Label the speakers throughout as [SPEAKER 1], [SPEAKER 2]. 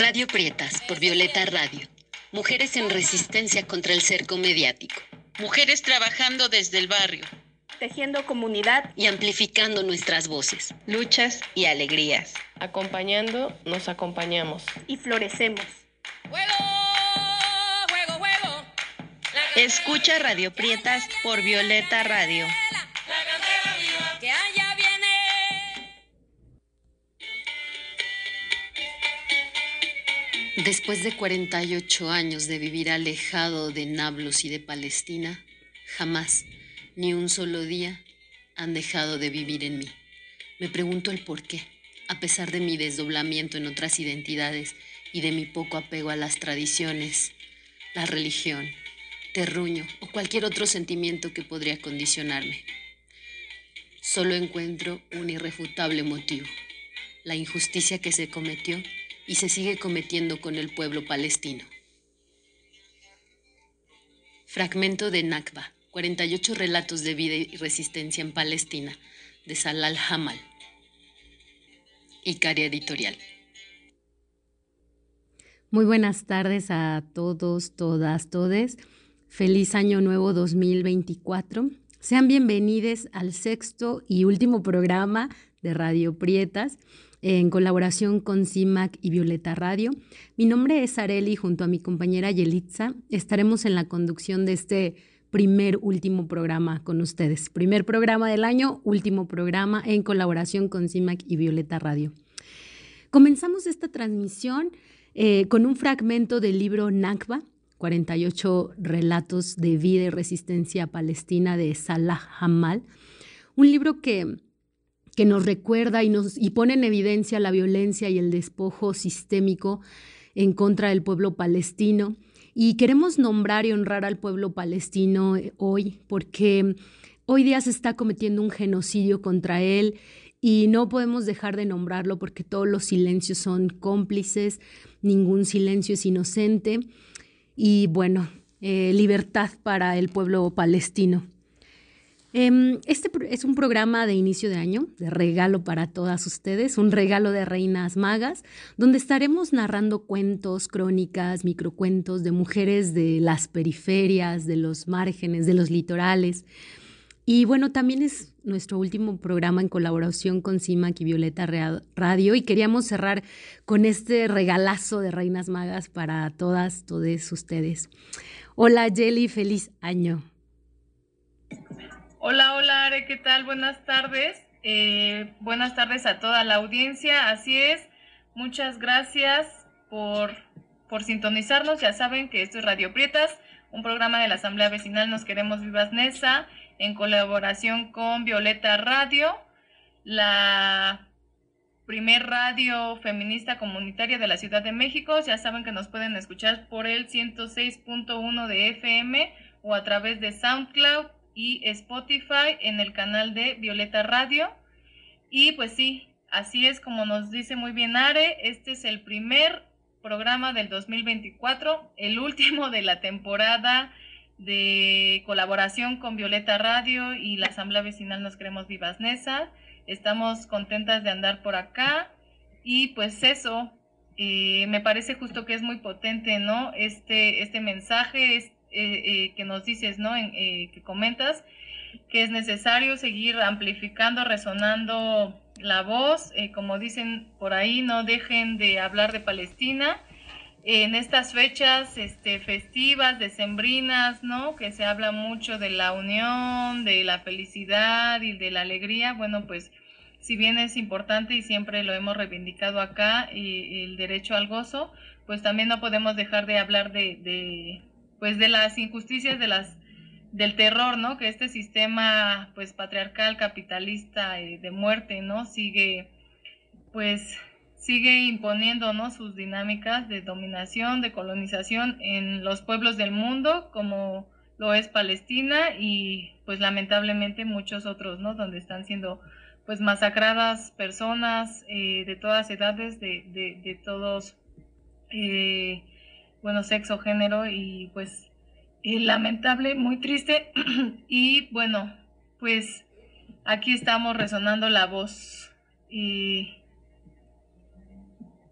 [SPEAKER 1] Radio Prietas por Violeta Radio. Mujeres en resistencia contra el cerco mediático.
[SPEAKER 2] Mujeres trabajando desde el barrio.
[SPEAKER 3] Tejiendo comunidad
[SPEAKER 1] y amplificando nuestras voces.
[SPEAKER 4] Luchas y alegrías.
[SPEAKER 5] Acompañando, nos acompañamos.
[SPEAKER 3] Y florecemos.
[SPEAKER 4] Escucha Radio Prietas por Violeta Radio.
[SPEAKER 1] Después de 48 años de vivir alejado de Nablus y de Palestina, jamás, ni un solo día, han dejado de vivir en mí. Me pregunto el por qué, a pesar de mi desdoblamiento en otras identidades y de mi poco apego a las tradiciones, la religión, terruño o cualquier otro sentimiento que podría condicionarme. Solo encuentro un irrefutable motivo, la injusticia que se cometió y se sigue cometiendo con el pueblo palestino. Fragmento de Nakba, 48 relatos de vida y resistencia en Palestina, de Salal Hamal. Icaria Editorial.
[SPEAKER 6] Muy buenas tardes a todos, todas, todes. Feliz Año Nuevo 2024. Sean bienvenidos al sexto y último programa de Radio Prietas en colaboración con CIMAC y Violeta Radio. Mi nombre es Areli, junto a mi compañera Yelitza. Estaremos en la conducción de este primer último programa con ustedes. Primer programa del año, último programa en colaboración con CIMAC y Violeta Radio. Comenzamos esta transmisión eh, con un fragmento del libro Nakba, 48 relatos de vida y resistencia palestina de Salah Hamal, un libro que que nos recuerda y, nos, y pone en evidencia la violencia y el despojo sistémico en contra del pueblo palestino. Y queremos nombrar y honrar al pueblo palestino eh, hoy porque hoy día se está cometiendo un genocidio contra él y no podemos dejar de nombrarlo porque todos los silencios son cómplices, ningún silencio es inocente y bueno, eh, libertad para el pueblo palestino. Em, este es un programa de inicio de año, de regalo para todas ustedes, un regalo de reinas magas, donde estaremos narrando cuentos, crónicas, microcuentos de mujeres de las periferias, de los márgenes, de los litorales. Y bueno, también es nuestro último programa en colaboración con CIMAC y Violeta Radio y queríamos cerrar con este regalazo de reinas magas para todas, todos ustedes. Hola Jelly, feliz año.
[SPEAKER 7] Hola, hola Are, ¿qué tal? Buenas tardes. Eh, buenas tardes a toda la audiencia. Así es, muchas gracias por, por sintonizarnos. Ya saben que esto es Radio Prietas, un programa de la Asamblea Vecinal Nos Queremos Vivas Nesa, en colaboración con Violeta Radio, la primer radio feminista comunitaria de la Ciudad de México. Ya saben que nos pueden escuchar por el 106.1 de FM o a través de SoundCloud y Spotify en el canal de Violeta Radio. Y pues sí, así es como nos dice muy bien Are, este es el primer programa del 2024, el último de la temporada de colaboración con Violeta Radio y la Asamblea Vecinal Nos Queremos Vivas Nesa. Estamos contentas de andar por acá y pues eso, eh, me parece justo que es muy potente, ¿no? Este, este mensaje, este eh, eh, que nos dices, ¿no? En, eh, que comentas, que es necesario seguir amplificando, resonando la voz, como dicen por ahí, no dejen de hablar de Palestina. En estas fechas este, festivas, decembrinas, ¿no? Que se habla mucho de la unión, de la felicidad y de la alegría, bueno, pues si bien es importante y siempre lo hemos reivindicado acá, el derecho al gozo, pues también no podemos dejar de hablar de, pues de las injusticias de las del terror, ¿no? Que este sistema pues patriarcal capitalista eh, de muerte, ¿no? Sigue pues sigue imponiendo, ¿no? sus dinámicas de dominación, de colonización en los pueblos del mundo, como lo es Palestina y pues lamentablemente muchos otros, ¿no? Donde están siendo pues masacradas personas eh, de todas edades, de, de, todos eh, bueno, sexo, género y pues lamentable, muy triste. y bueno, pues aquí estamos resonando la voz. Y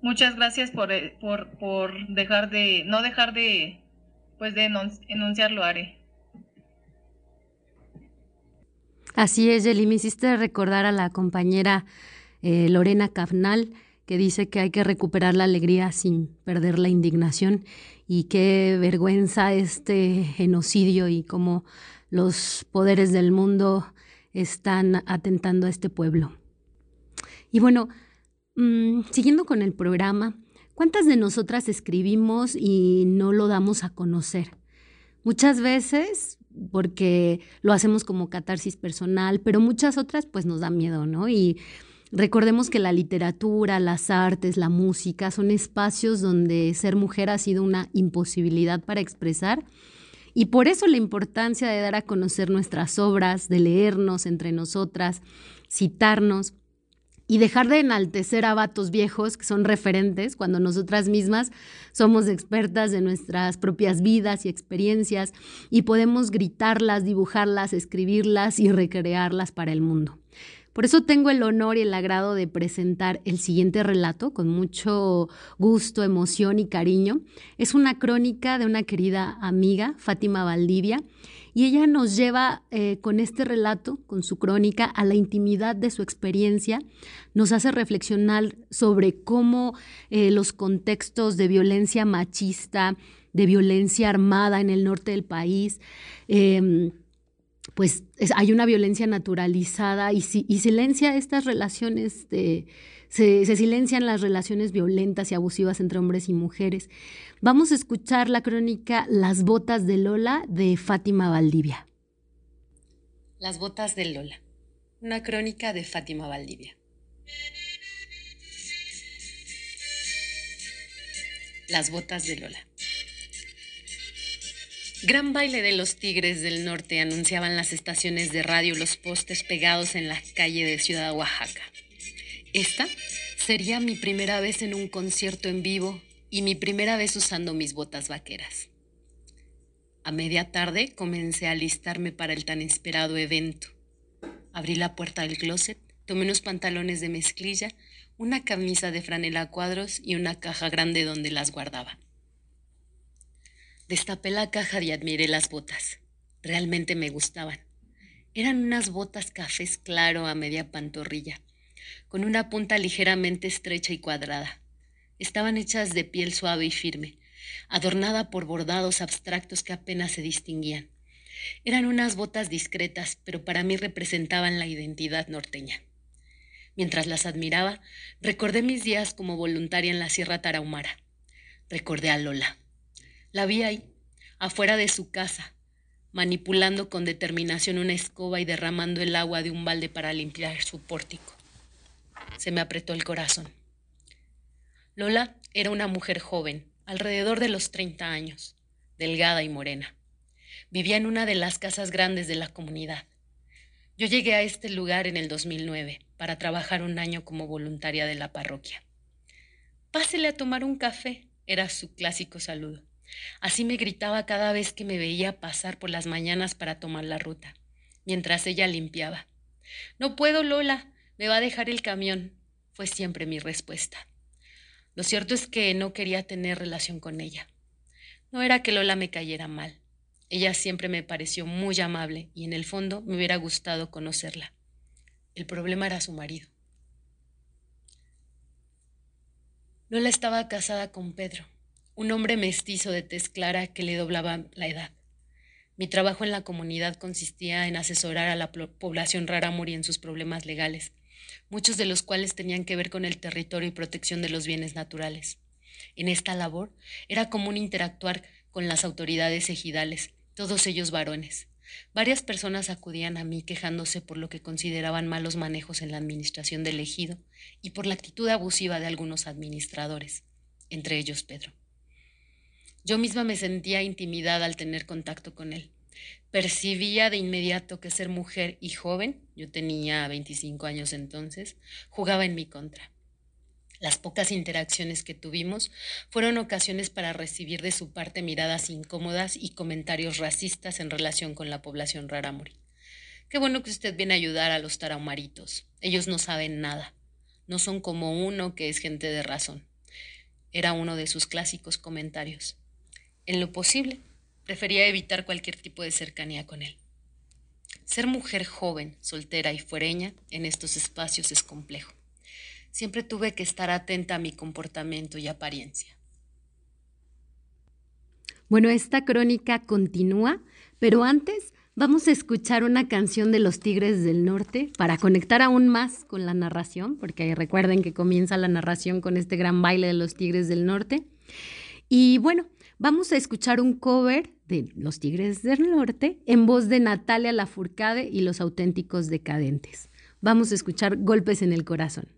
[SPEAKER 7] Muchas gracias por, eh, por, por dejar de, no dejar de, pues de enunciarlo, Are.
[SPEAKER 8] Así es, Yeli, me hiciste recordar a la compañera eh, Lorena Cafnal, que dice que hay que recuperar la alegría sin perder la indignación y qué vergüenza este genocidio y cómo los poderes del mundo están atentando a este pueblo. Y bueno, mmm, siguiendo con el programa, ¿cuántas de nosotras escribimos y no lo damos a conocer? Muchas veces porque lo hacemos como catarsis personal, pero muchas otras pues nos da miedo, ¿no? Y recordemos que la literatura, las artes, la música son espacios donde ser mujer ha sido una imposibilidad para expresar y por eso la importancia de dar a conocer nuestras obras, de leernos entre nosotras, citarnos y dejar de enaltecer a vatos viejos que son referentes cuando nosotras mismas somos expertas de nuestras propias vidas y experiencias y podemos gritarlas, dibujarlas, escribirlas y recrearlas para el mundo. Por eso tengo el honor y el agrado de presentar el siguiente relato con mucho gusto, emoción y cariño. Es una crónica de una querida amiga, Fátima Valdivia, y ella nos lleva eh, con este relato, con su crónica, a la intimidad de su experiencia, nos hace reflexionar sobre cómo eh, los contextos de violencia machista, de violencia armada en el norte del país, em, pues hay una violencia naturalizada y, silencia estas relaciones, se, se, silencian las relaciones violentas y abusivas entre hombres y mujeres. Vamos a escuchar la crónica Las botas de Lola de Fátima Valdivia.
[SPEAKER 6] Las botas de Lola, una crónica de Fátima Valdivia. Las botas de Lola. Gran baile de los tigres del norte anunciaban las estaciones de radio los postes pegados en la calle de Ciudad Oaxaca. Esta sería mi primera vez en un concierto en vivo y mi primera vez usando mis botas vaqueras. A media tarde comencé a alistarme para el tan esperado evento. Abrí la puerta del closet, tomé unos pantalones de mezclilla, una camisa de franela a cuadros y una caja grande donde las guardaba. Destapé la caja y admiré las botas. Realmente me gustaban. Eran unas botas cafés claro a media pantorrilla, con una punta ligeramente estrecha y cuadrada. Estaban hechas de piel suave y firme, adornada por bordados abstractos que apenas se distinguían. Eran unas botas discretas, pero para mí representaban la identidad norteña. Mientras las admiraba, recordé mis días como voluntaria en la Sierra Tarahumara. Recordé a Lola. La vi ahí, afuera de su casa, manipulando con determinación una escoba y derramando el agua de un balde para limpiar su pórtico. Se me apretó el corazón. Lola era una mujer joven, alrededor de los 30 años, delgada y morena. Vivía en una de las casas grandes de la comunidad. Yo llegué a este lugar en el 2009 para trabajar un año como voluntaria de la parroquia. Pásele a tomar un café, era su clásico saludo. Así me gritaba cada vez que me veía pasar por las mañanas para tomar la ruta, mientras ella limpiaba. No puedo, Lola, me va a dejar el camión, fue siempre mi respuesta. Lo cierto es que no quería tener relación con ella. No era que Lola me cayera mal. Ella siempre me pareció muy amable y en el fondo me hubiera gustado conocerla. El problema era su marido. Lola estaba casada con Pedro, un hombre mestizo de tez clara que le doblaba la edad. Mi trabajo en la comunidad consistía en asesorar a la población rarámuri en sus problemas legales, muchos de los cuales tenían que ver con el territorio y protección de los bienes naturales. En esta labor era común interactuar con las autoridades ejidales, todos ellos varones. Varias personas acudían a mí quejándose por lo que consideraban malos manejos en la administración del ejido y por la actitud abusiva de algunos administradores, entre ellos Pedro. Yo misma me sentía intimidada al tener contacto con él. Percibía de inmediato que ser mujer y joven, yo tenía 25 años entonces, jugaba en mi contra. Las pocas interacciones que tuvimos fueron ocasiones para recibir de su parte miradas incómodas y comentarios racistas en relación con la población rarámuri. Qué bueno que usted viene a ayudar a los tarahumaritos. Ellos no saben nada. No son como uno que es gente de razón. era uno de sus clásicos comentarios. En lo posible, prefería evitar cualquier tipo de cercanía con él. Ser mujer joven, soltera y fuereña en estos espacios es complejo. Siempre tuve que estar atenta a mi comportamiento y apariencia.
[SPEAKER 8] Bueno, esta crónica continúa, pero antes vamos a escuchar una canción de los Tigres del Norte para conectar aún más con la narración, porque recuerden que comienza la narración con este gran baile de los Tigres del Norte. Y bueno, vamos a escuchar un cover de Los Tigres del Norte en voz de Natalia Lafourcade y los auténticos decadentes. Vamos a escuchar Golpes en el Corazón.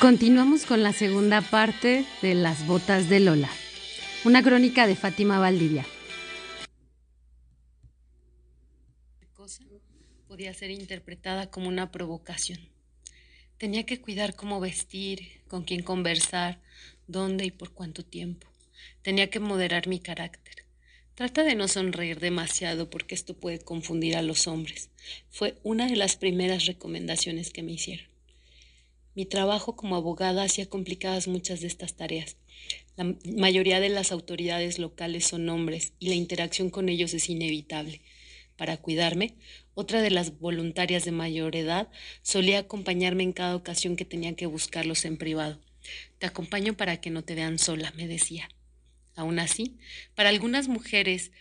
[SPEAKER 8] Continuamos con la segunda parte de Las Botas de Lola, una crónica de Fátima Valdivia.
[SPEAKER 6] Cosa podía ser interpretada como una provocación. Tenía que cuidar cómo vestir, con quién conversar, dónde y por cuánto tiempo. Tenía que moderar mi carácter. Trata de no sonreír demasiado porque esto puede confundir a los hombres. Fue una de las primeras recomendaciones que me hicieron. Mi trabajo como abogada hacía complicadas muchas de estas tareas. La mayoría de las autoridades locales son hombres y la interacción con ellos es inevitable. Para cuidarme, otra de las voluntarias de mayor edad solía acompañarme en cada ocasión que tenía que buscarlos en privado. Te acompaño para que no te vean sola, me decía. Aún así, para algunas mujeres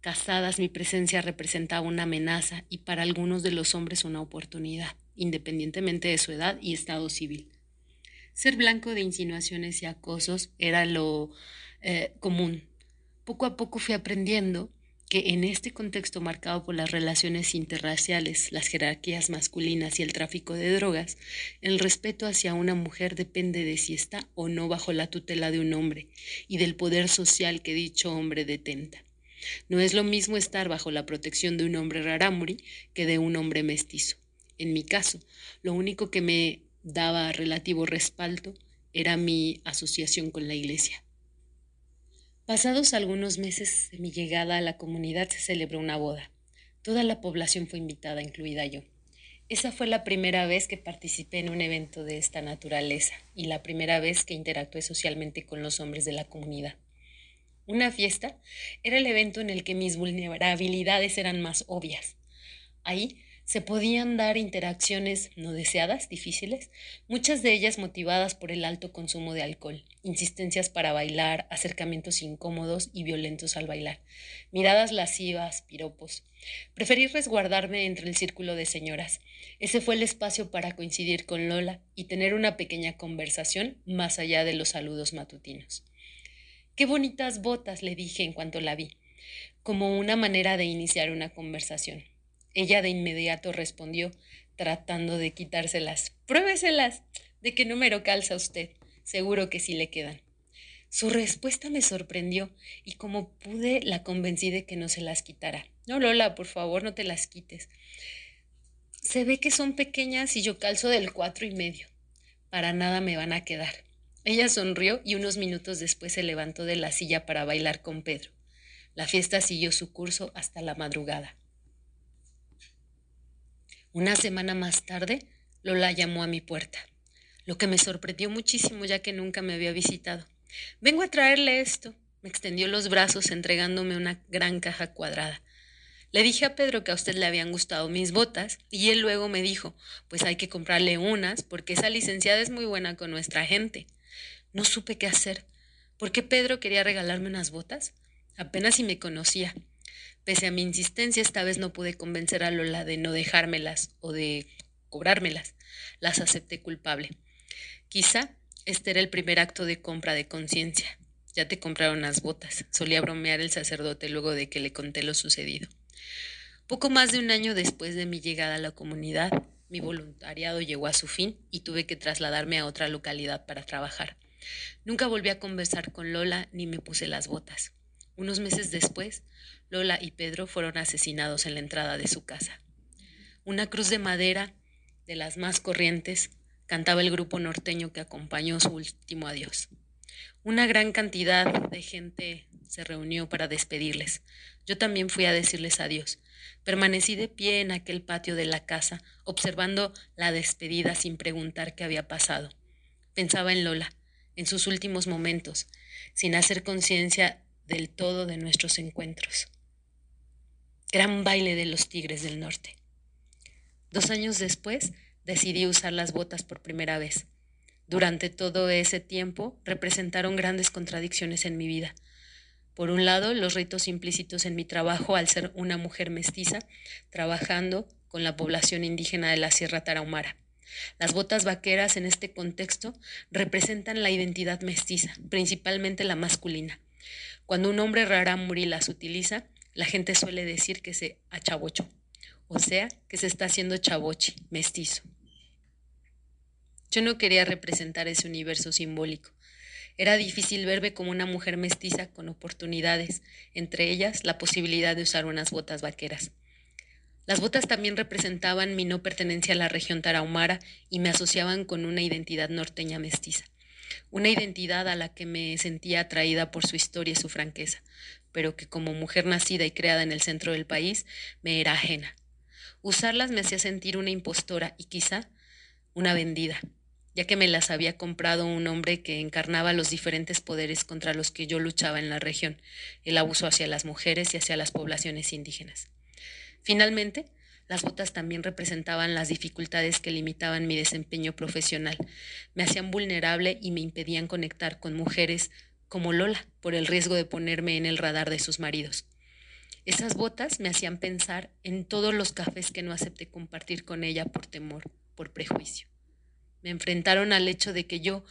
[SPEAKER 6] casadas mi presencia representaba una amenaza y para algunos de los hombres una oportunidad, independientemente de su edad y estado civil. Ser blanco de insinuaciones y acosos era lo eh, común. Poco a poco fui aprendiendo que en este contexto marcado por las relaciones interraciales, las jerarquías masculinas y el tráfico de drogas, el respeto hacia una mujer depende de si está o no bajo la tutela de un hombre y del poder social que dicho hombre detenta. No es lo mismo estar bajo la protección de un hombre rarámuri que de un hombre mestizo. En mi caso, lo único que me daba relativo respaldo era mi asociación con la iglesia. Pasados algunos meses de mi llegada a la comunidad se celebró una boda. Toda la población fue invitada, incluida yo. Esa fue la primera vez que participé en un evento de esta naturaleza y la primera vez que interactué socialmente con los hombres de la comunidad. Una fiesta era el evento en el que mis vulnerabilidades eran más obvias. Ahí se podían dar interacciones no deseadas, difíciles, muchas de ellas motivadas por el alto consumo de alcohol, insistencias para bailar, acercamientos incómodos y violentos al bailar, miradas lascivas, piropos. Preferí resguardarme entre el círculo de señoras. Ese fue el espacio para coincidir con Lola y tener una pequeña conversación más allá de los saludos matutinos. Qué bonitas botas, le dije en cuanto la vi, como una manera de iniciar una conversación. Ella de inmediato respondió, tratando de quitárselas. Pruébeselas. ¿De qué número calza usted? Seguro que sí le quedan. Su respuesta me sorprendió y como pude la convencí de que no se las quitara. No, Lola, por favor, no te las quites. Se ve que son pequeñas y yo calzo del cuatro y medio. Para nada me van a quedar. Ella sonrió y unos minutos después se levantó de la silla para bailar con Pedro. La fiesta siguió su curso hasta la madrugada. Una semana más tarde, Lola llamó a mi puerta, lo que me sorprendió muchísimo ya que nunca me había visitado. Vengo a traerle esto. Me extendió los brazos entregándome una gran caja cuadrada. Le dije a Pedro que a usted le habían gustado mis botas y él luego me dijo, pues hay que comprarle unas porque esa licenciada es muy buena con nuestra gente. No supe qué hacer. ¿Por qué Pedro quería regalarme unas botas? Apenas si me conocía. Pese a mi insistencia, esta vez no pude convencer a Lola de no dejármelas o de cobrármelas. Las acepté culpable. Quizá este era el primer acto de compra de conciencia. Ya te compraron las botas, solía bromear el sacerdote luego de que le conté lo sucedido. Poco más de un año después de mi llegada a la comunidad, mi voluntariado llegó a su fin y tuve que trasladarme a otra localidad para trabajar. Nunca volví a conversar con Lola ni me puse las botas. Unos meses después, Lola y Pedro fueron asesinados en la entrada de su casa. Una cruz de madera, de las más corrientes, cantaba el grupo norteño que acompañó su último adiós. Una gran cantidad de gente se reunió para despedirles. Yo también fui a decirles adiós. Permanecí de pie en aquel patio de la casa, observando la despedida sin preguntar qué había pasado. Pensaba en Lola, en sus últimos momentos, sin hacer conciencia del todo de nuestros encuentros. Gran baile de los tigres del norte. Dos años después decidí usar las botas por primera vez. Durante todo ese tiempo representaron grandes contradicciones en mi vida. Por un lado, los ritos implícitos en mi trabajo al ser una mujer mestiza, trabajando con la población indígena de la Sierra Tarahumara. Las botas vaqueras en este contexto representan la identidad mestiza, principalmente la masculina. Cuando un hombre rarámuri las utiliza, la gente suele decir que se achavocho, o sea, que se está haciendo chavochi, mestizo. Yo no quería representar ese universo simbólico. Era difícil verme como una mujer mestiza con oportunidades, entre ellas la posibilidad de usar unas botas vaqueras. Las botas también representaban mi no pertenencia a la región tarahumara y me asociaban con una identidad norteña mestiza, una identidad a la que me sentía atraída por su historia y su franqueza, pero que como mujer nacida y creada en el centro del país me era ajena. Usarlas me hacía sentir una impostora y quizá una vendida, ya que me las había comprado un hombre que encarnaba los diferentes poderes contra los que yo luchaba en la región, el abuso hacia las mujeres y hacia las poblaciones indígenas. Finalmente, las botas también representaban las dificultades que limitaban mi desempeño profesional, me hacían vulnerable y me impedían conectar con mujeres como Lola, por el riesgo de ponerme en el radar de sus maridos. Esas botas me hacían pensar en todos los cafés que no acepté compartir con ella por temor, por prejuicio. Me enfrentaron al hecho de que yo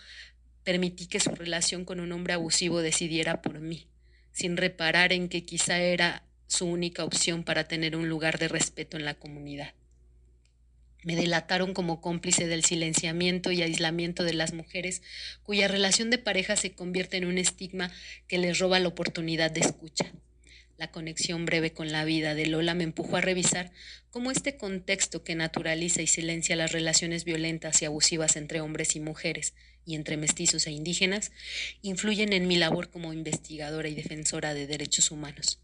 [SPEAKER 6] permití que su relación con un hombre abusivo decidiera por mí, sin reparar en que quizá era su única opción para tener un lugar de respeto en la comunidad. Me delataron como cómplice del silenciamiento y aislamiento de las mujeres cuya relación de pareja se convierte en un estigma que les roba la oportunidad de escucha. La conexión breve con la vida de Lola me empujó a revisar cómo este contexto que naturaliza y silencia las relaciones violentas y abusivas entre hombres y mujeres y entre mestizos e indígenas influyen en mi labor como investigadora y defensora de derechos humanos.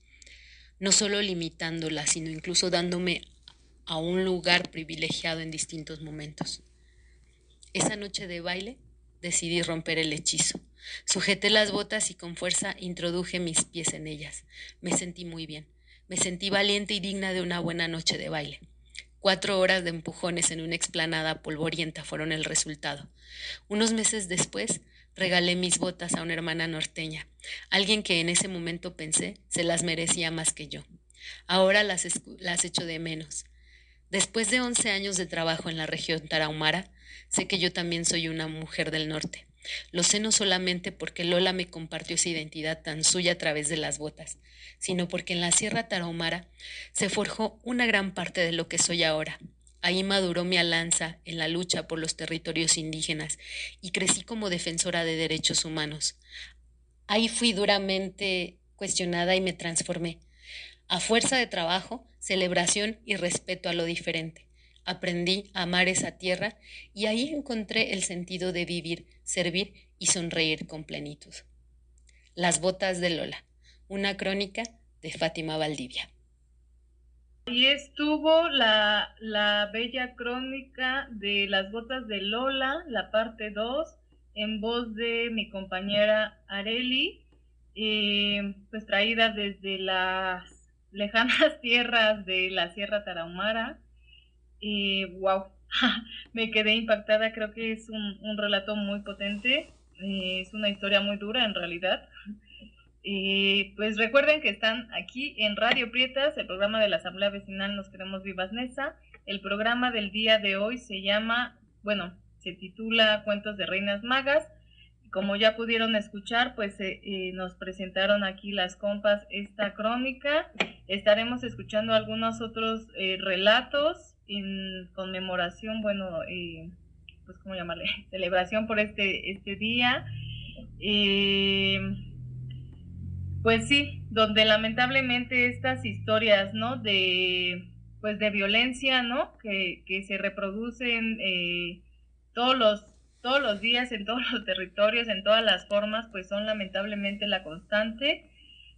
[SPEAKER 6] No solo limitándola, sino incluso dándome a un lugar privilegiado en distintos momentos. Esa noche de baile decidí romper el hechizo. Sujeté las botas y con fuerza introduje mis pies en ellas. Me sentí muy bien. Me sentí valiente y digna de una buena noche de baile. Cuatro horas de empujones en una explanada polvorienta fueron el resultado. Unos meses después, regalé mis botas a una hermana norteña, alguien que en ese momento pensé se las merecía más que yo. Ahora las, echo de menos. Después de once años de trabajo en la región tarahumara, sé que yo también soy una mujer del norte. Lo sé no solamente porque Lola me compartió esa identidad tan suya a través de las botas, sino porque en la Sierra Tarahumara se forjó una gran parte de lo que soy ahora. Ahí maduró mi alanza en la lucha por los territorios indígenas y crecí como defensora de derechos humanos. Ahí fui duramente cuestionada y me transformé. A fuerza de trabajo, celebración y respeto a lo diferente. Aprendí a amar esa tierra y ahí encontré el sentido de vivir, servir y sonreír con plenitud. Las botas de Lola, una crónica de Fátima Valdivia.
[SPEAKER 7] Y estuvo la, la bella crónica de las botas de Lola, la parte 2, en voz de mi compañera Areli, eh, pues traída desde las lejanas tierras de la Sierra Tarahumara wow, me quedé impactada, creo que es un, un relato muy potente, eh, es una historia muy dura en realidad. Y pues recuerden que están aquí en Radio Prietas, el programa de la Asamblea Vecinal Nos Queremos Vivas Nesa. El programa del día de hoy se llama, bueno, se titula Cuentos de Reinas Magas. Como ya pudieron escuchar, pues eh, eh, nos presentaron aquí las compas esta crónica. Estaremos escuchando algunos otros relatos en conmemoración, bueno, eh, pues cómo llamarle, celebración por este, este día. Eh, pues sí, donde lamentablemente estas historias, ¿no? De, pues de violencia, ¿no? Que, que se reproducen eh, todos los todos los días en todos los territorios, en todas las formas, pues son lamentablemente la constante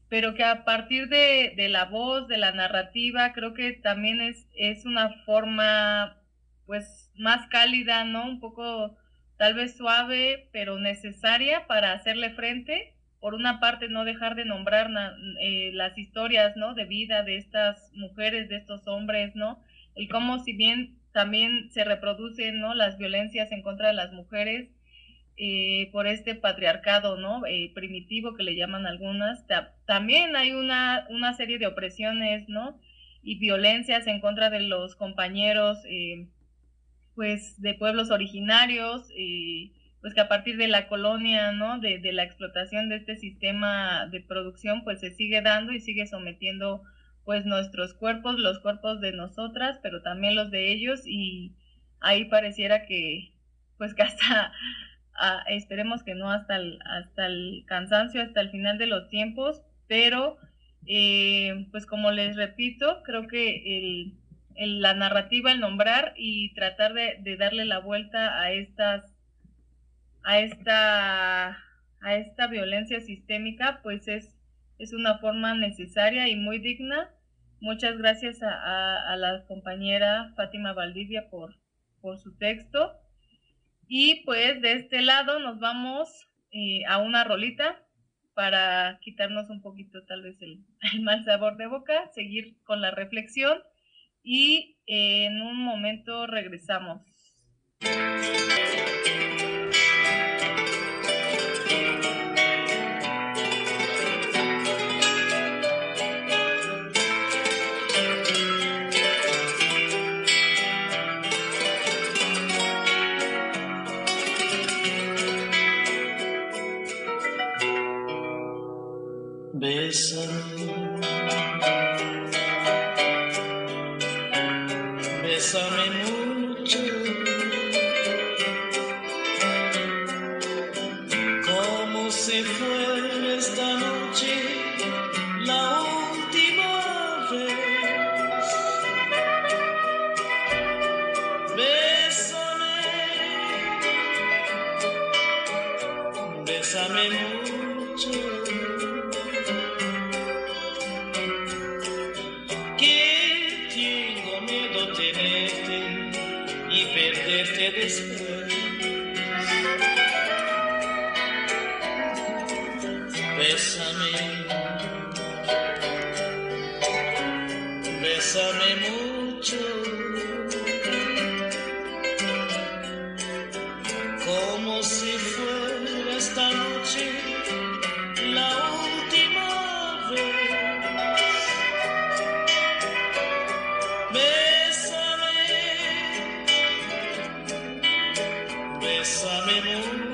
[SPEAKER 7] pero que a partir de, de, la voz, de la narrativa, creo que también es, es una forma pues más cálida, ¿no? Un poco tal vez suave, pero necesaria para hacerle frente. Por una parte, no dejar de nombrar eh, las historias, ¿no? De vida de estas mujeres, de estos hombres, ¿no? El cómo si bien también se reproducen, ¿no? Las violencias en contra de las mujeres, eh, por este patriarcado ¿no? Eh, primitivo que le llaman algunas. también hay una, serie de opresiones ¿no? y violencias en contra de los compañeros eh, pues de pueblos originarios, pues que a partir de la colonia, ¿no? De, de, la explotación de este sistema de producción, pues se sigue dando y sigue sometiendo pues nuestros cuerpos, los cuerpos de nosotras, pero también los de ellos y ahí pareciera que pues que hasta esperemos que no hasta el, hasta el cansancio, hasta el final de los tiempos, pero eh, pues como les repito, creo que el, la narrativa, el nombrar y tratar de, darle la vuelta a estas, a esta, a esta violencia sistémica, pues es, es una forma necesaria y muy digna. Muchas gracias a, la compañera Fátima Valdivia por, por su texto. Y pues de este lado nos vamos eh, a una rolita para quitarnos un poquito tal vez el, mal sabor de boca, seguir con la reflexión y en un momento regresamos.
[SPEAKER 9] basin It's. Bésame mucho,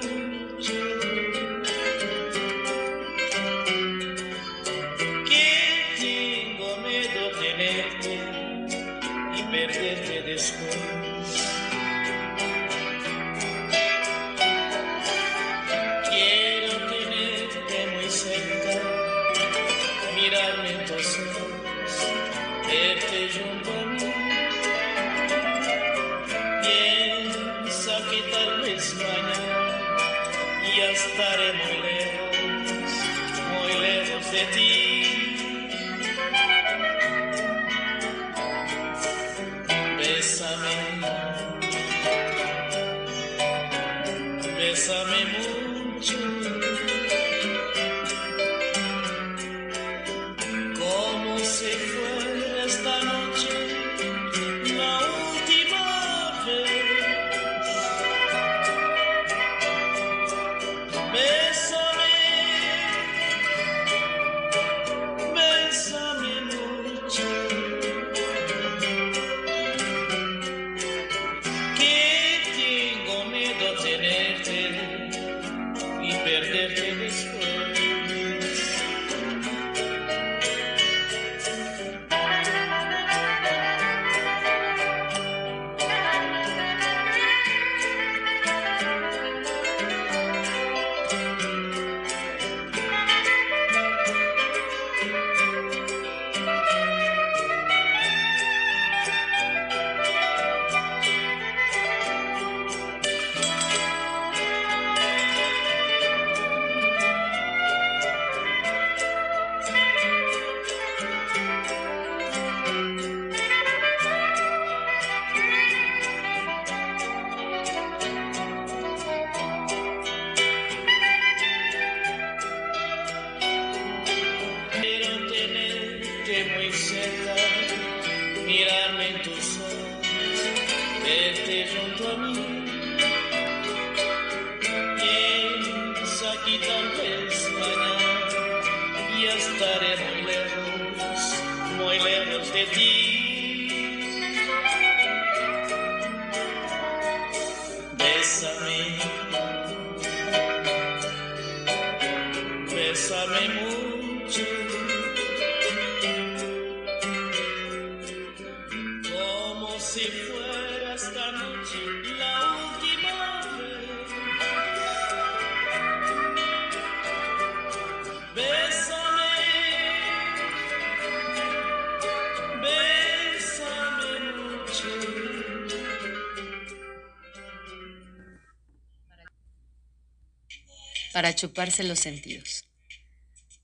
[SPEAKER 6] para chuparse los sentidos.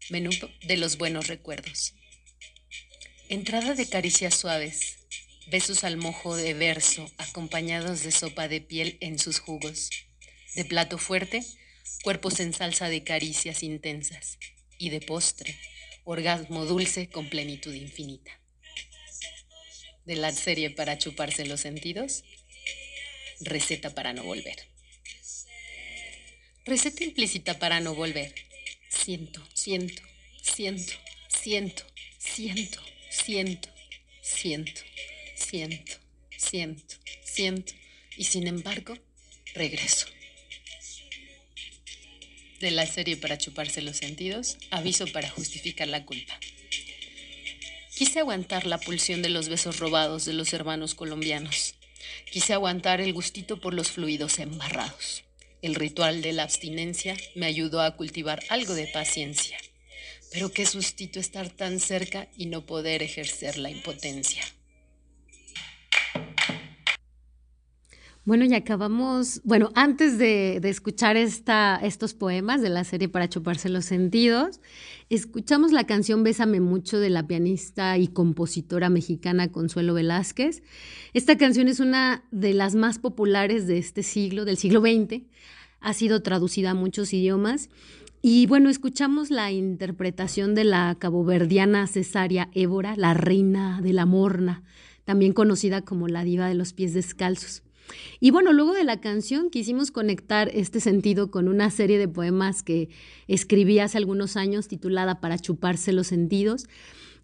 [SPEAKER 6] Menú de los buenos recuerdos. Entrada de caricias suaves, besos al mojo de verso acompañados de sopa de piel en sus jugos. De plato fuerte, cuerpos en salsa de caricias intensas. Y de postre, orgasmo dulce con plenitud infinita. De la serie para chuparse los sentidos, receta para no volver. Receta implícita para no volver. Siento, siento, siento, siento, siento, siento, siento, siento, siento, siento. Y sin embargo, regreso. de la serie para chuparse los sentidos, aviso para justificar la culpa. Quise aguantar la pulsión de los besos robados de los hermanos colombianos. Quise aguantar el gustito por los fluidos embarrados. El ritual de la abstinencia me ayudó a cultivar algo de paciencia. Pero qué sustito estar tan cerca y no poder ejercer la impotencia.
[SPEAKER 8] Bueno, y acabamos, bueno, antes de, escuchar estos poemas de la serie Para chuparse los sentidos, escuchamos la canción Bésame mucho de la pianista y compositora mexicana Consuelo Velázquez. Esta canción es una de las más populares de este siglo, del siglo XX. Ha sido traducida a muchos idiomas. Y bueno, escuchamos la interpretación de la caboverdiana Cesaria Évora, la reina de la morna, también conocida como la diva de los pies descalzos. Y bueno, luego de la canción quisimos conectar este sentido con una serie de poemas que escribí hace algunos años titulada Para chuparse los sentidos.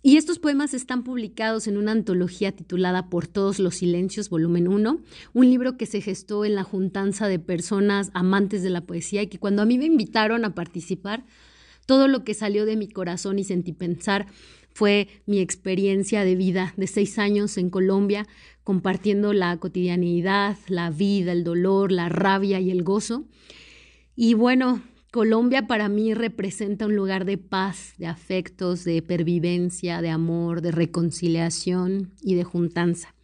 [SPEAKER 8] Y estos poemas están publicados en una antología titulada Por todos los silencios, volumen 1, un libro que se gestó en la juntanza de personas amantes de la poesía y que cuando a mí me invitaron a participar, todo lo que salió de mi corazón y sentí pensar fue mi experiencia de vida de seis años en Colombia, compartiendo la cotidianidad, la vida, el dolor, la rabia y el gozo. Y bueno, Colombia para mí representa un lugar de paz, de afectos, de pervivencia, de amor, de reconciliación y de juntanza.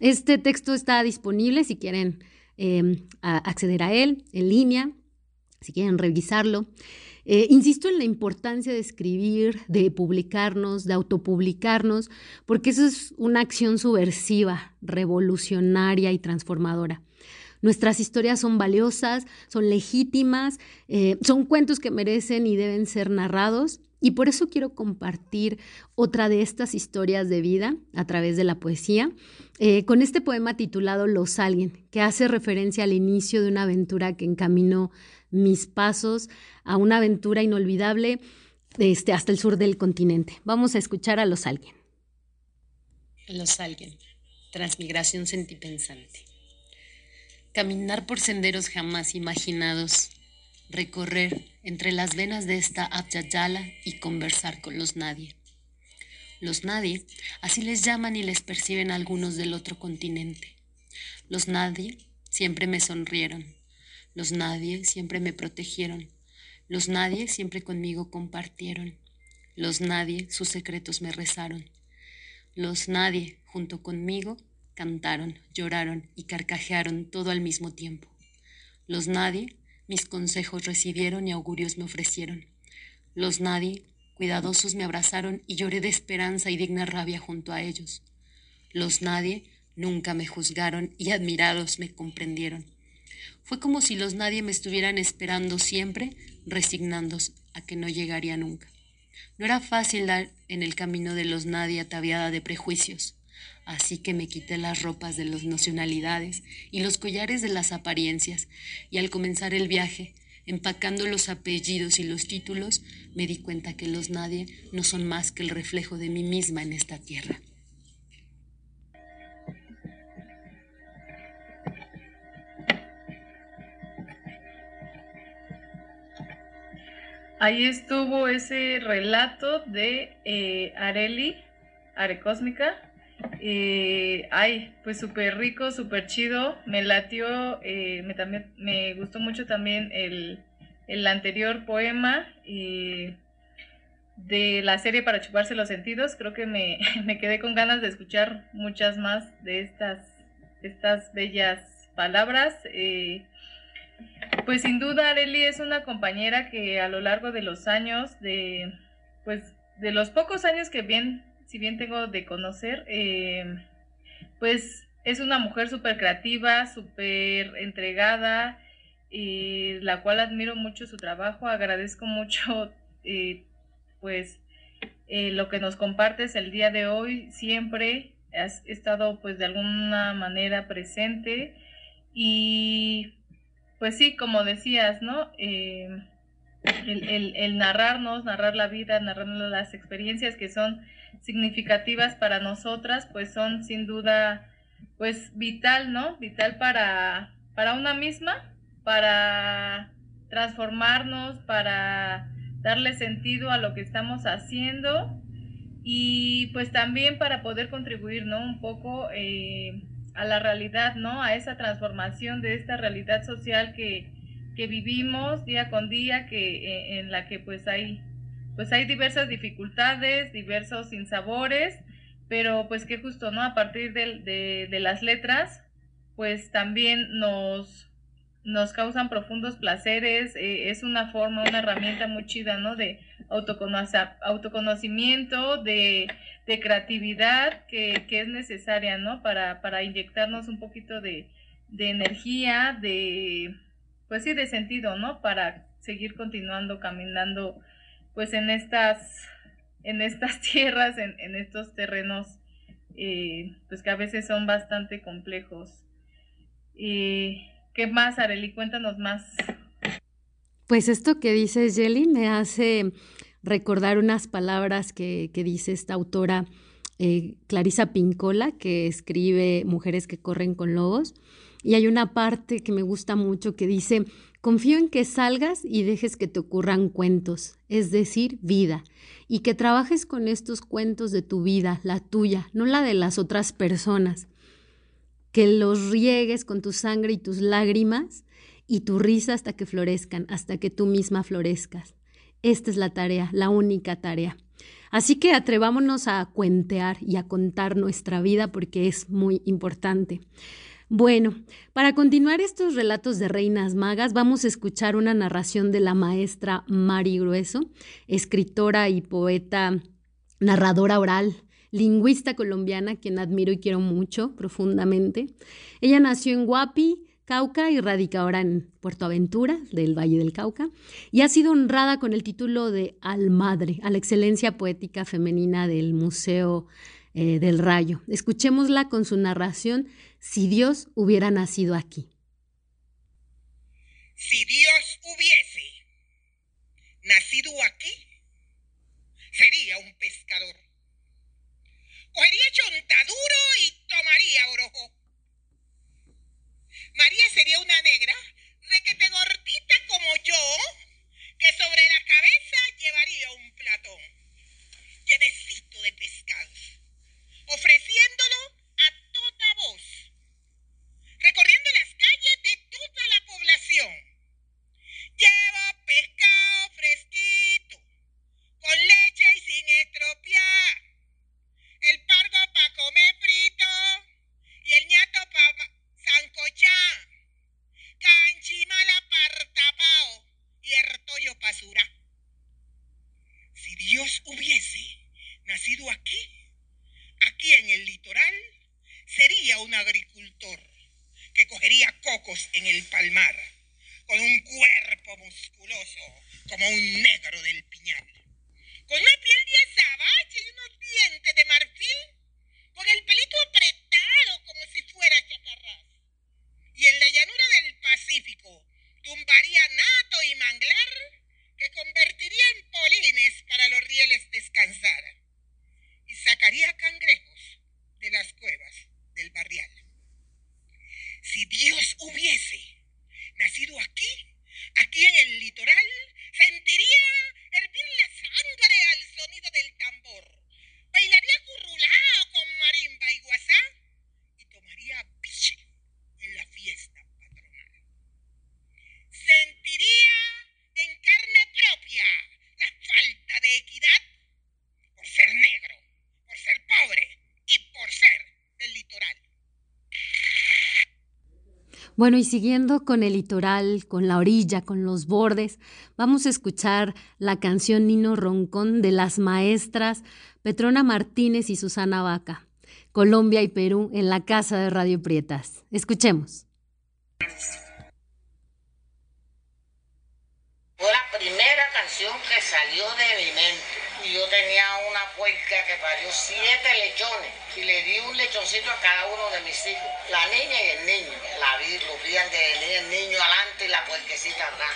[SPEAKER 8] Este texto está disponible si quieren eh, acceder a él en línea, si quieren revisarlo. Eh, insisto en la importancia de escribir, de publicarnos, de autopublicarnos, porque eso es una acción subversiva, revolucionaria y transformadora. Nuestras historias son valiosas, son legítimas, eh, son cuentos que merecen y deben ser narrados. Y por eso quiero compartir otra de estas historias de vida a través de la poesía, eh, con este poema titulado Los Alguien, que hace referencia al inicio de una aventura que encaminó mis pasos a una aventura inolvidable este, hasta el sur del continente. Vamos a escuchar a los alguien.
[SPEAKER 6] Los alguien, transmigración sentipensante. Caminar por senderos jamás imaginados, recorrer entre las venas de esta Abjayala y conversar con los nadie. Los nadie, así les llaman y les perciben algunos del otro continente. Los nadie siempre me sonrieron, los nadie siempre me protegieron. Los nadie siempre conmigo compartieron. Los nadie sus secretos me rezaron. Los nadie junto conmigo cantaron, lloraron y carcajearon todo al mismo tiempo. Los nadie mis consejos recibieron y augurios me ofrecieron. Los nadie cuidadosos me abrazaron y lloré de esperanza y digna rabia junto a ellos. Los nadie nunca me juzgaron y admirados me comprendieron. Fue como si los nadie me estuvieran esperando siempre, resignándose a que no llegaría nunca. No era fácil dar en el camino de los nadie ataviada de prejuicios, así que me quité las ropas de las nacionalidades y los collares de las apariencias, y al comenzar el viaje, empacando los apellidos y los títulos, me di cuenta que los nadie no son más que el reflejo de mí misma en esta tierra.
[SPEAKER 7] Ahí estuvo ese relato de eh, Areli, Arecósmica. Eh, ay, pues súper rico, súper chido. Me latió, eh, me, también, me gustó mucho también el, el anterior poema de la serie para chuparse los sentidos. Creo que me, me, quedé con ganas de escuchar muchas más de estas, estas bellas palabras. Pues sin duda Areli es una compañera que a lo largo de los años, de pues de los pocos años que bien, si bien tengo de conocer, eh, pues es una mujer súper creativa, súper entregada, y la cual admiro mucho su trabajo, agradezco mucho eh, pues eh, lo que nos compartes el día de hoy, siempre has estado pues de alguna manera presente y pues sí, como decías, ¿no? Eh, el, narrarnos, narrar la vida, narrar las experiencias que son significativas para nosotras, pues son sin duda, pues vital, ¿no? Vital para, para una misma, para transformarnos, para darle sentido a lo que estamos haciendo y pues también para poder contribuir, ¿no? Un poco eh, a la realidad, ¿no? A esa transformación de esta realidad social que, que vivimos día con día, que, eh, en la que pues hay, pues hay diversas dificultades, diversos sinsabores, pero pues que justo, ¿no? A partir de, de, de las letras, pues también nos, nos causan profundos placeres, eh, es una forma, una herramienta muy chida, ¿no? De autoconocimiento, de, de creatividad que, es necesaria, ¿no? Para, para inyectarnos un poquito de, de, energía, de, pues sí, de sentido, ¿no? Para seguir continuando caminando, pues en estas, en estas tierras, en, en estos terrenos, eh, pues que a veces son bastante complejos. Eh, ¿Qué más, Areli? Cuéntanos más.
[SPEAKER 6] Pues esto que dices, Jelly, me hace recordar unas palabras que, dice esta autora eh, Clarisa Pincola, que escribe Mujeres que corren con lobos. Y hay una parte que me gusta mucho que dice, confío en que salgas y dejes que te ocurran cuentos, es decir, vida, y que trabajes con estos cuentos de tu vida, la tuya, no la de las otras personas que los riegues con tu sangre y tus lágrimas y tu risa hasta que florezcan, hasta que tú misma florezcas. Esta es la tarea, la única tarea. Así que atrevámonos a cuentear y a contar nuestra vida porque es muy importante. Bueno, para continuar estos relatos de reinas magas, vamos a escuchar una narración de la maestra Mari Grueso, escritora y poeta, narradora oral, lingüista colombiana, quien admiro y quiero mucho profundamente. Ella nació en Guapi, Cauca y radica ahora en Puerto Aventura, del Valle del Cauca, y ha sido honrada con el título de Almadre, a la excelencia poética femenina del Museo eh, del Rayo. Escuchémosla con su narración, Si Dios hubiera nacido aquí.
[SPEAKER 10] Si Dios hubiese nacido aquí, sería un pescador cogería chontaduro y tomaría orojo. María sería una negra, requete gordita como yo, que sobre la cabeza llevaría un platón llenecito de pescados, ofreciéndolo a toda voz, recorriendo las calles de toda la población. Lleva pescado fresquito, con leche y sin estropear el pargo para comer frito y el ñato para sancochar, canchimala para tapao y el toyo para surar. Si Dios hubiese nacido aquí, aquí en el litoral, sería un agricultor que cogería cocos en el palmar, con un cuerpo musculoso como un negro del piñal con una piel de azabache y unos dientes de marfil, con el pelito apretado como si fuera chacarrás. Y en la llanura del Pacífico tumbaría nato y manglar que convertiría en polines para los rieles descansar. Y sacaría cangrejos de las cuevas del barrial. Si Dios hubiese nacido aquí, aquí en el litoral, sentiría hervir la sangre al sonido del tambor, bailaría currulao con marimba y guasá y tomaría piche en la fiesta patronal. Sentiría en carne propia la falta de equidad por ser negro, por ser pobre y por ser del litoral.
[SPEAKER 6] Bueno, y siguiendo con el litoral, con la orilla, con los bordes, vamos a escuchar la canción Nino Roncón de las maestras Petrona Martínez y Susana Vaca, Colombia y Perú en la casa de Radio Prietas. Escuchemos.
[SPEAKER 11] Fue la primera canción que salió de mi mente. Y yo tenía una puerca que parió siete lechones y le di un lechoncito a cada uno de mis hijos. La niña y el niño. La vi, lo vían de niño adelante y la puerquecita atrás.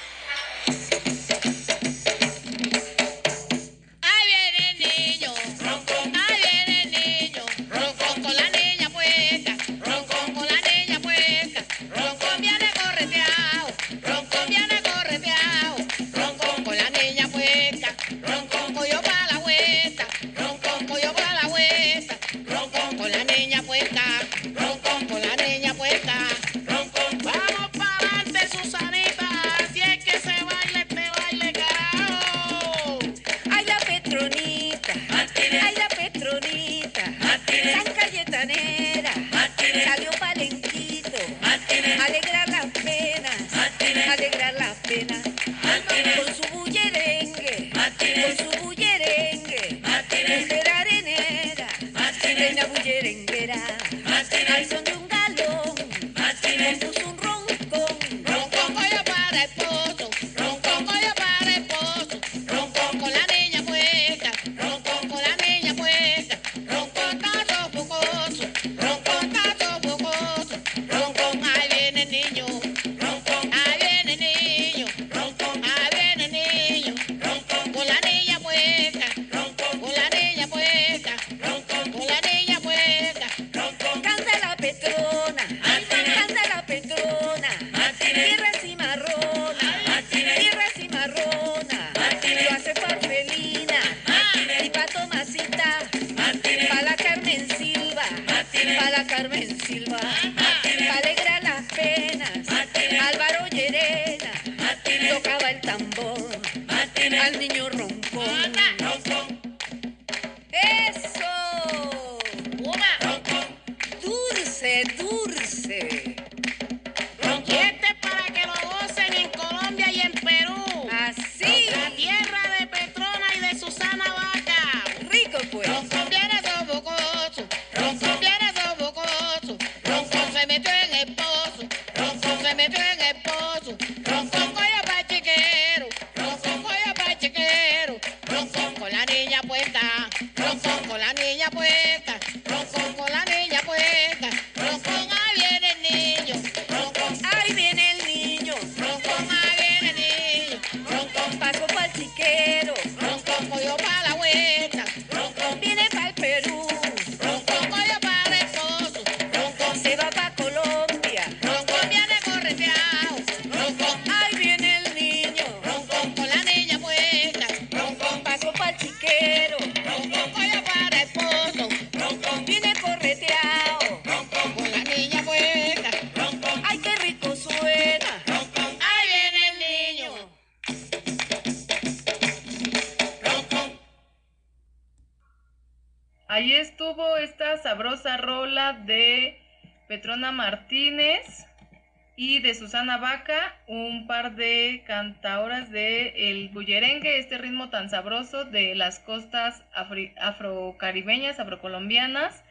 [SPEAKER 7] Susana Vaca, un par de cantadoras de el bullerengue, este ritmo tan sabroso de las costas afrocaribeñas, afrocolombianas,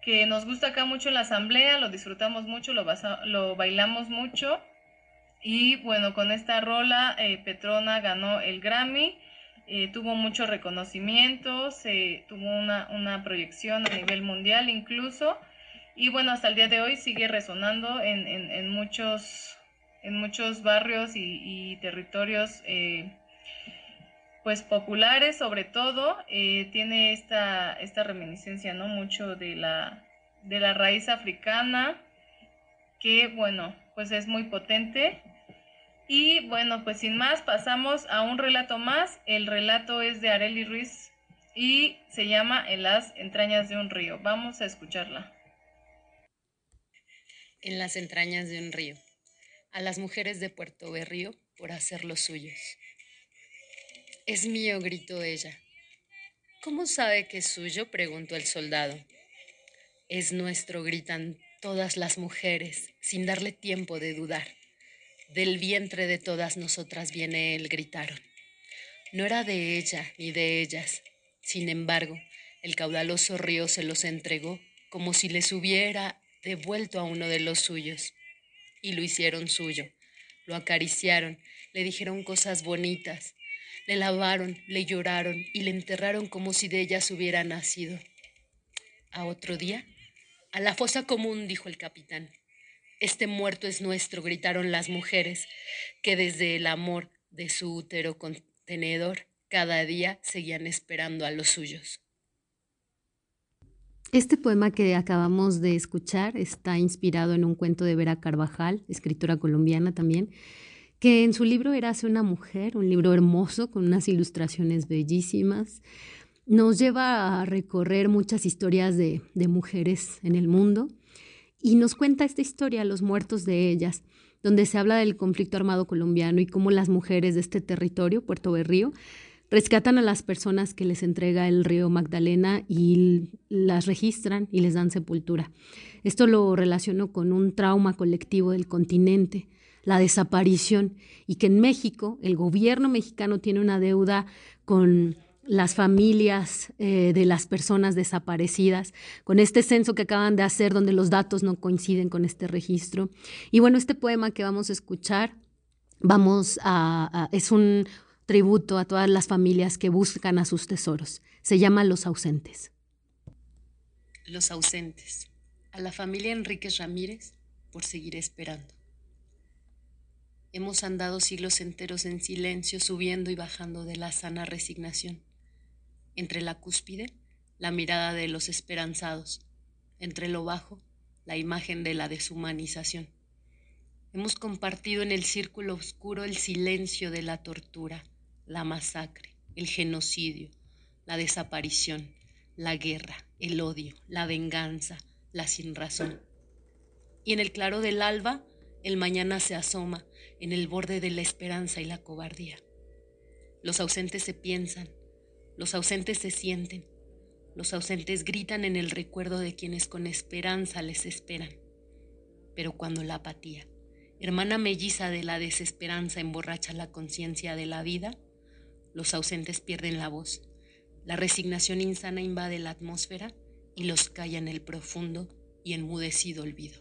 [SPEAKER 7] que nos gusta acá mucho en la asamblea, lo disfrutamos mucho, lo, bailamos mucho. Y bueno, con esta rola eh, Petrona ganó el Grammy, eh, tuvo muchos reconocimientos, eh, tuvo una, una proyección a nivel mundial incluso. Y bueno, hasta el día de hoy sigue resonando en, en- en muchos, en muchos barrios y, territorios eh, pues populares sobre todo. eh, tiene esta, esta reminiscencia, ¿no? Mucho de la, de la raíz africana, que bueno, pues es muy potente. Y bueno, pues sin más, pasamos a un relato más. El relato es de Areli Ruiz y se llama En las entrañas de un río. Vamos a escucharla.
[SPEAKER 6] En las entrañas de un río, a las mujeres de Puerto Berrío por hacer los suyos. Es mío, gritó ella. ¿Cómo sabe que es suyo? preguntó el soldado. Es nuestro, gritan todas las mujeres, sin darle tiempo de dudar. Del vientre de todas nosotras viene él, gritaron. No era de ella ni de ellas. Sin embargo, el caudaloso río se los entregó como si les hubiera devuelto a uno de los suyos. Y lo hicieron suyo. Lo acariciaron, le dijeron cosas bonitas, le lavaron, le lloraron y le enterraron como si de ellas hubiera nacido. A otro día, a la fosa común, dijo el capitán. Este muerto es nuestro, gritaron las mujeres, que desde el amor de su útero contenedor cada día seguían esperando a los suyos.
[SPEAKER 8] Este poema que acabamos de escuchar está inspirado en un cuento de Vera Carvajal, escritora colombiana también, que en su libro Érase una mujer, un libro hermoso con unas ilustraciones bellísimas, nos lleva a recorrer muchas historias de, de mujeres en el mundo y nos cuenta esta historia, Los muertos de ellas, donde se habla del conflicto armado colombiano y cómo las mujeres de este territorio, Puerto Berrío, rescatan a las personas que les entrega el río Magdalena y las registran y les dan sepultura. Esto lo relaciono con un trauma colectivo del continente, la desaparición, y que en México el gobierno mexicano tiene una deuda con las familias eh, de las personas desaparecidas, con este censo que acaban de hacer donde los datos no coinciden con este registro. Y bueno, este poema que vamos a escuchar, vamos a, es un tributo a todas las familias que buscan a sus tesoros. Se llama Los ausentes.
[SPEAKER 6] Los ausentes. A la familia Enríquez Ramírez por seguir esperando. Hemos andado siglos enteros en silencio, subiendo y bajando de la sana resignación. Entre la cúspide, la mirada de los esperanzados. Entre lo bajo, la imagen de la deshumanización. Hemos compartido en el círculo oscuro el silencio de la tortura, la masacre, el genocidio, la desaparición, la guerra, el odio, la venganza, la sinrazón. Y en el claro del alba, el mañana se asoma en el borde de la esperanza y la cobardía. Los ausentes se piensan, los ausentes se sienten, los ausentes gritan en el recuerdo de quienes con esperanza les esperan. Pero cuando la apatía, hermana melliza de la desesperanza, emborracha la conciencia de la vida, los ausentes pierden la voz. La resignación insana invade la atmósfera y los calla en el profundo y enmudecido olvido.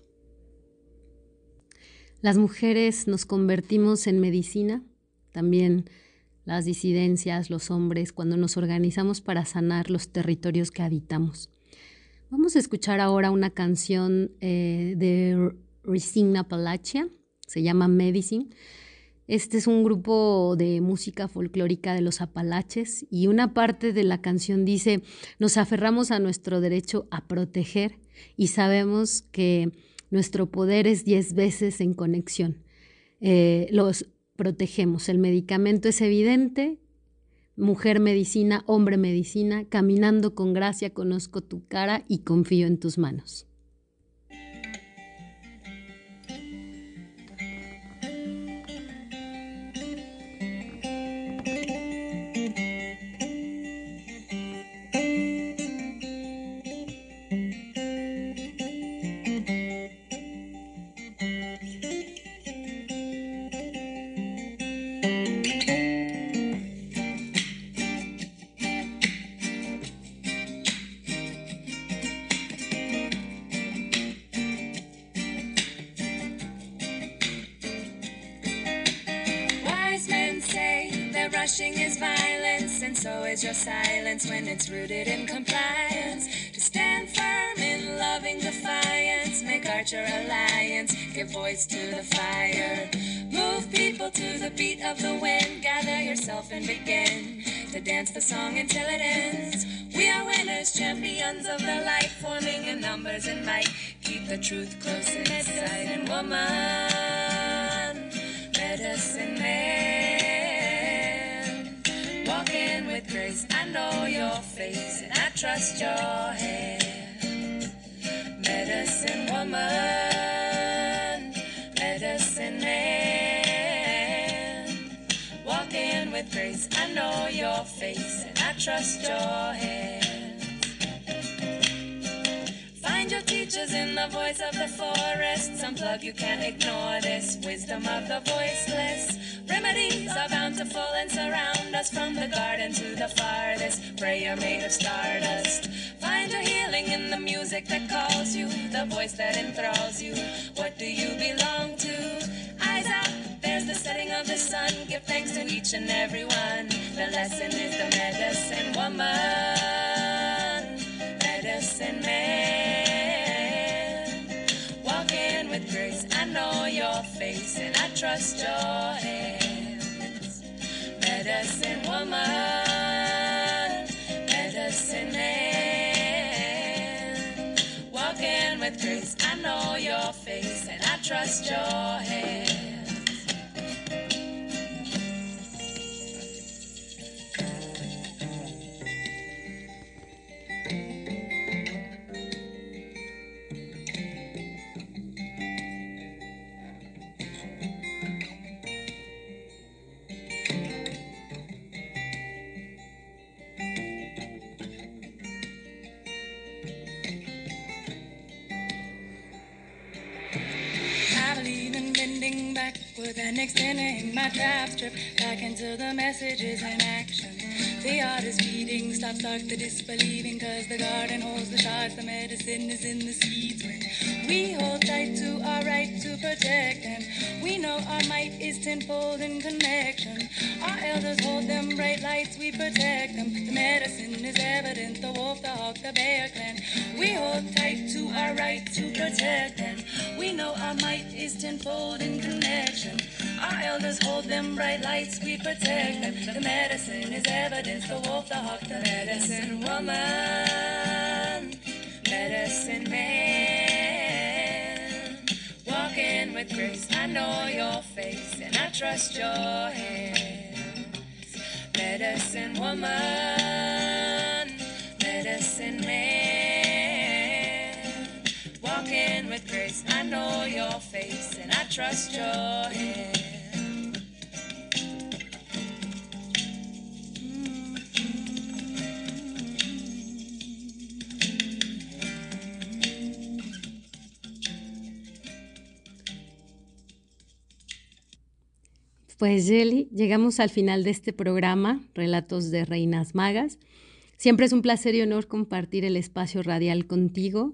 [SPEAKER 8] Las mujeres nos convertimos en medicina, también las disidencias, los hombres, cuando nos organizamos para sanar los territorios que habitamos. Vamos a escuchar ahora una canción eh, de Resigna Palachia, se llama Medicine. Este es un grupo de música folclórica de los Apalaches y una parte de la canción dice, nos aferramos a nuestro derecho a proteger y sabemos que nuestro poder es diez veces en conexión. Eh, los protegemos. El medicamento es evidente. Mujer medicina, hombre medicina, caminando con gracia conozco tu cara y confío en tus manos.
[SPEAKER 12] Your face, and I trust your hands. Find your teachers in the voice of the forest. Unplug, you can't ignore this. Wisdom of the voiceless. Remedies are bountiful and surround us from the garden to the farthest. Prayer made of stardust. Find your healing in the music that calls you, the voice that enthralls you. What do you belong the setting of the sun. Give thanks to each and every one. The lesson is the medicine woman, medicine man. Walking with grace, I know your face and I trust your hands. Medicine woman, medicine man. Walking with grace, I know your face and I trust your hands. Backward and extending my trap strip back into the messages in action. The art is feeding, stop, start the disbelieving, cause the garden holds the shards, the medicine is in the seeds. When we hold tight to our right to protect and we know our might is tenfold in connection. Our elders hold them bright lights, we protect them. The medicine is evident, the wolf, the hawk, the bear clan. We hold tight to our right to protect them. We know our might is tenfold in connection. Our elders hold them bright lights, we protect them. The medicine is evidence, the wolf, the hawk, the medicine woman, medicine man. Walking with grace, I know your face and I trust your hands. Medicine woman, medicine man. Walking with grace, I know your face and I trust your hands.
[SPEAKER 6] Pues Jelly, llegamos al final de este programa, Relatos de Reinas Magas. Siempre es un placer y honor compartir el espacio radial contigo.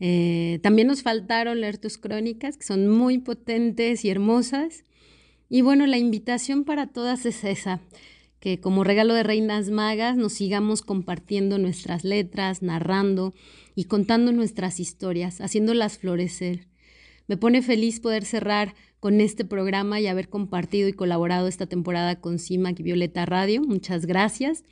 [SPEAKER 6] Eh, también nos faltaron leer tus crónicas, que son muy potentes y hermosas. Y bueno, la invitación para todas es esa, que como regalo de Reinas Magas nos sigamos compartiendo nuestras letras, narrando y contando nuestras historias, haciéndolas florecer. Me pone feliz poder cerrar con este programa y haber compartido y colaborado esta temporada con CIMAC y Violeta Radio. Muchas gracias.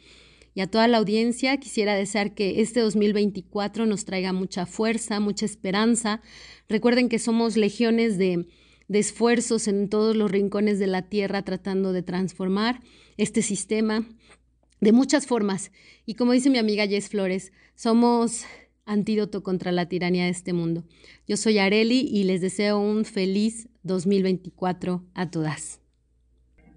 [SPEAKER 6] Y a toda la audiencia quisiera desear que este 2024 nos traiga mucha fuerza, mucha esperanza. Recuerden que somos legiones de, de esfuerzos en todos los rincones de la tierra tratando de transformar este sistema de muchas formas. Y como dice mi amiga Jess Flores, somos antídoto contra la tiranía de este mundo. Yo soy Areli y les deseo un feliz 2024 a todas.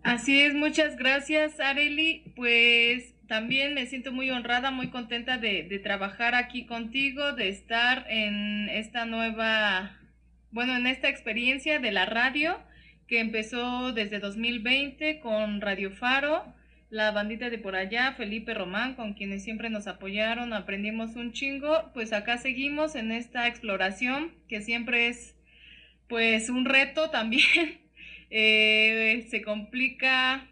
[SPEAKER 7] Así es, muchas gracias Areli. Pues también me siento muy honrada, muy contenta de, trabajar aquí contigo, de estar en esta nueva, bueno, en esta experiencia de la radio que empezó desde 2020 con Radio Faro la bandita de por allá, Felipe Román, con quienes siempre nos apoyaron, aprendimos un chingo, pues acá seguimos en esta exploración que siempre es pues un reto también, eh, se complica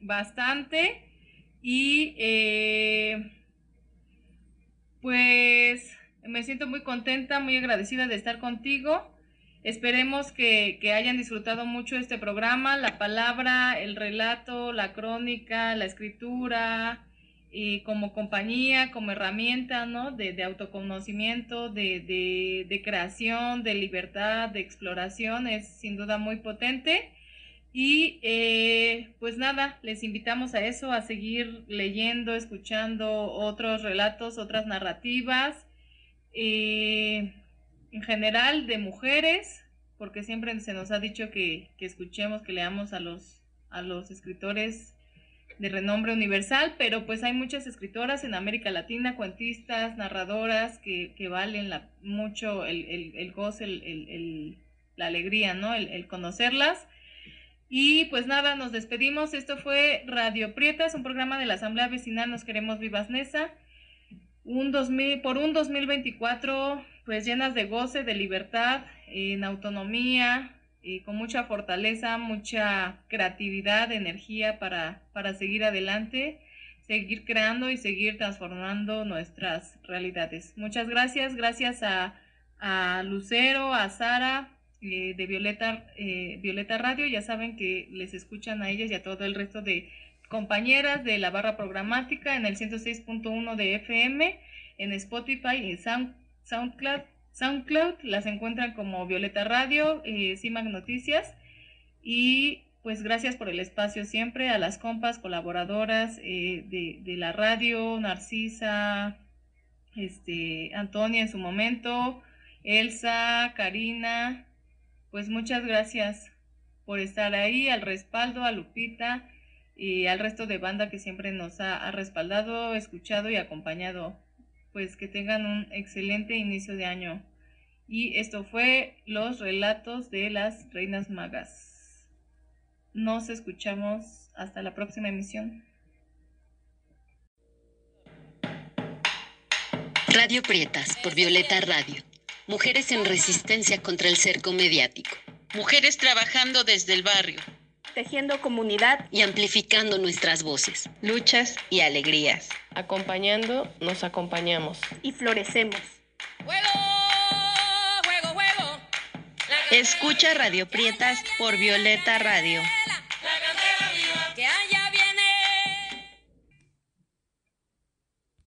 [SPEAKER 7] bastante y eh, pues me siento muy contenta, muy agradecida de estar contigo. Esperemos que, que, hayan disfrutado mucho este programa, la palabra, el relato, la crónica, la escritura, y como compañía, como herramienta ¿no? de, de autoconocimiento, de, de, creación, de libertad, de exploración, es sin duda muy potente. Y eh, pues nada, les invitamos a eso, a seguir leyendo, escuchando otros relatos, otras narrativas, eh, en general de mujeres, porque siempre se nos ha dicho que, que escuchemos, que leamos a los, a los escritores de renombre universal, pero pues hay muchas escritoras en América Latina, cuentistas, narradoras, que, que valen la, mucho el, el, el el, el, la alegría, ¿no? El, conocerlas. Y pues nada, nos despedimos. Esto fue Radio Prietas, un programa de la Asamblea Vecinal Nos Queremos Vivas Nesa. Un 2000, por un 2024 pues llenas de goce, de libertad, en autonomía, y con mucha fortaleza, mucha creatividad, energía para, para seguir adelante, seguir creando y seguir transformando nuestras realidades. Muchas gracias, gracias a, a Lucero, a Sara eh, de Violeta, eh, Violeta Radio, ya saben que les escuchan a ellas y a todo el resto de compañeras de la barra programática en el 106.1 de FM, en Spotify y Sound, SoundCloud. SoundCloud, las encuentran como Violeta Radio, eh, CIMAC Noticias. Y pues gracias por el espacio siempre a las compas colaboradoras eh, de, la radio, Narcisa, este, Antonia en su momento, Elsa, Karina, pues muchas gracias por estar ahí, al respaldo, a Lupita y al resto de banda que siempre nos ha, ha respaldado, escuchado y acompañado pues que tengan un excelente inicio de año. Y esto fue los relatos de las reinas magas. Nos escuchamos hasta la próxima emisión.
[SPEAKER 6] Radio Prietas por Violeta Radio. Mujeres en resistencia contra el cerco mediático.
[SPEAKER 2] Mujeres trabajando desde el barrio.
[SPEAKER 13] Tejiendo comunidad
[SPEAKER 6] y amplificando nuestras voces.
[SPEAKER 4] Luchas y alegrías.
[SPEAKER 5] Acompañando, nos acompañamos.
[SPEAKER 13] Y florecemos.
[SPEAKER 3] ¡Juego! ¡Juego, juego!
[SPEAKER 4] Escucha Radio Prietas por Violeta Radio.